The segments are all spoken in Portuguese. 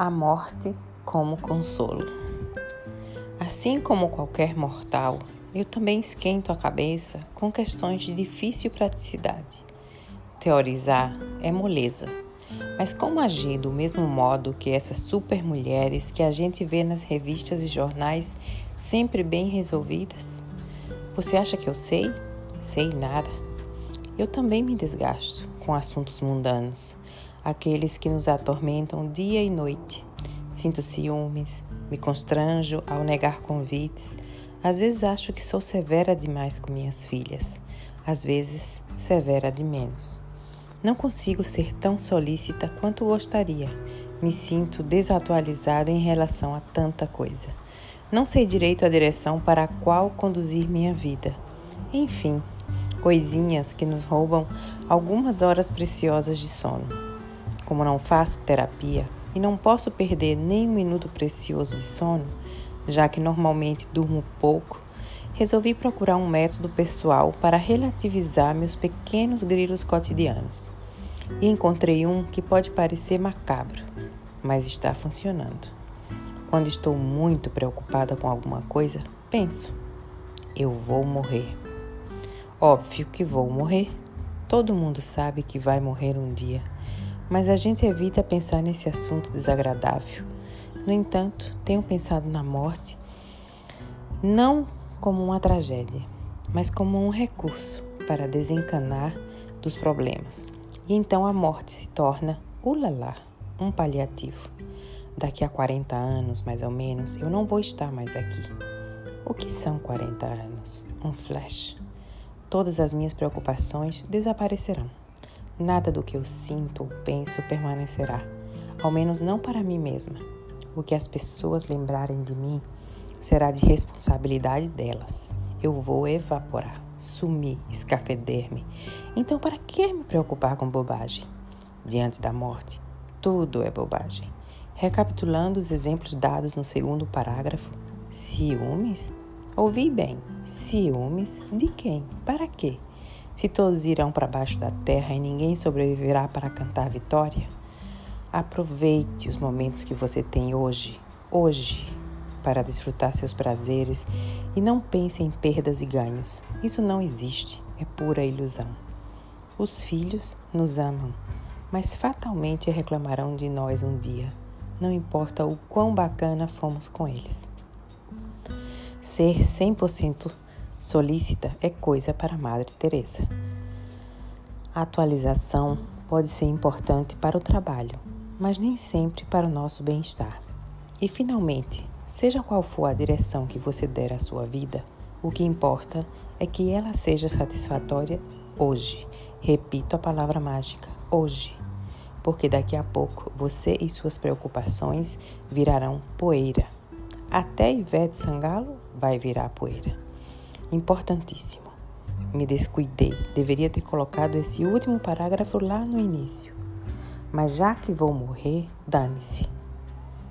A morte como consolo. Assim como qualquer mortal, eu também esquento a cabeça com questões de difícil praticidade. Teorizar é moleza, mas como agir do mesmo modo que essas super mulheres que a gente vê nas revistas e jornais, sempre bem resolvidas? Você acha que eu sei? Sei nada. Eu também me desgasto com assuntos mundanos aqueles que nos atormentam dia e noite. Sinto ciúmes, me constranjo ao negar convites. Às vezes acho que sou severa demais com minhas filhas, às vezes severa de menos. Não consigo ser tão solícita quanto gostaria. Me sinto desatualizada em relação a tanta coisa. Não sei direito a direção para a qual conduzir minha vida. Enfim, coisinhas que nos roubam algumas horas preciosas de sono. Como não faço terapia e não posso perder nem um minuto precioso de sono, já que normalmente durmo pouco, resolvi procurar um método pessoal para relativizar meus pequenos grilos cotidianos. E encontrei um que pode parecer macabro, mas está funcionando. Quando estou muito preocupada com alguma coisa, penso: eu vou morrer. Óbvio que vou morrer. Todo mundo sabe que vai morrer um dia mas a gente evita pensar nesse assunto desagradável. No entanto, tenho pensado na morte não como uma tragédia, mas como um recurso para desencanar dos problemas. E então a morte se torna, ulala, um paliativo. Daqui a 40 anos, mais ou menos, eu não vou estar mais aqui. O que são 40 anos? Um flash. Todas as minhas preocupações desaparecerão. Nada do que eu sinto ou penso permanecerá, ao menos não para mim mesma. O que as pessoas lembrarem de mim será de responsabilidade delas. Eu vou evaporar, sumir, escafeder-me. Então, para que me preocupar com bobagem? Diante da morte, tudo é bobagem. Recapitulando os exemplos dados no segundo parágrafo, ciúmes? Ouvi bem, ciúmes de quem? Para quê? Se todos irão para baixo da terra e ninguém sobreviverá para cantar vitória, aproveite os momentos que você tem hoje, hoje, para desfrutar seus prazeres e não pense em perdas e ganhos. Isso não existe, é pura ilusão. Os filhos nos amam, mas fatalmente reclamarão de nós um dia, não importa o quão bacana fomos com eles. Ser 100% Solícita é coisa para Madre Teresa. A atualização pode ser importante para o trabalho, mas nem sempre para o nosso bem-estar. E finalmente, seja qual for a direção que você der à sua vida, o que importa é que ela seja satisfatória hoje. Repito a palavra mágica, hoje. Porque daqui a pouco você e suas preocupações virarão poeira. Até Ivete Sangalo vai virar poeira importantíssimo. Me descuidei, deveria ter colocado esse último parágrafo lá no início. Mas já que vou morrer, dane-se.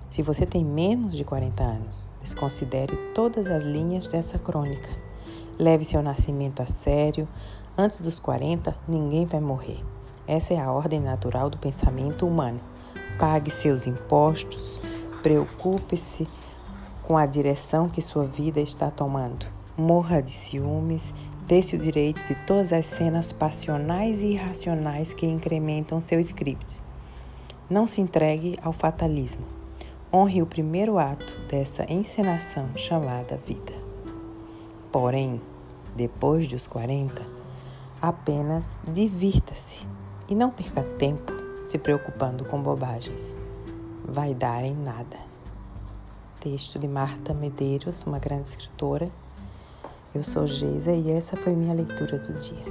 Se você tem menos de 40 anos, desconsidere todas as linhas dessa crônica. Leve seu nascimento a sério. Antes dos 40, ninguém vai morrer. Essa é a ordem natural do pensamento humano. Pague seus impostos, preocupe-se com a direção que sua vida está tomando morra de ciúmes, dê-se o direito de todas as cenas passionais e irracionais que incrementam seu script. Não se entregue ao fatalismo. Honre o primeiro ato dessa encenação chamada vida. Porém, depois dos 40, apenas divirta-se e não perca tempo se preocupando com bobagens. Vai dar em nada. Texto de Marta Medeiros, uma grande escritora eu sou Geisa e essa foi minha leitura do dia.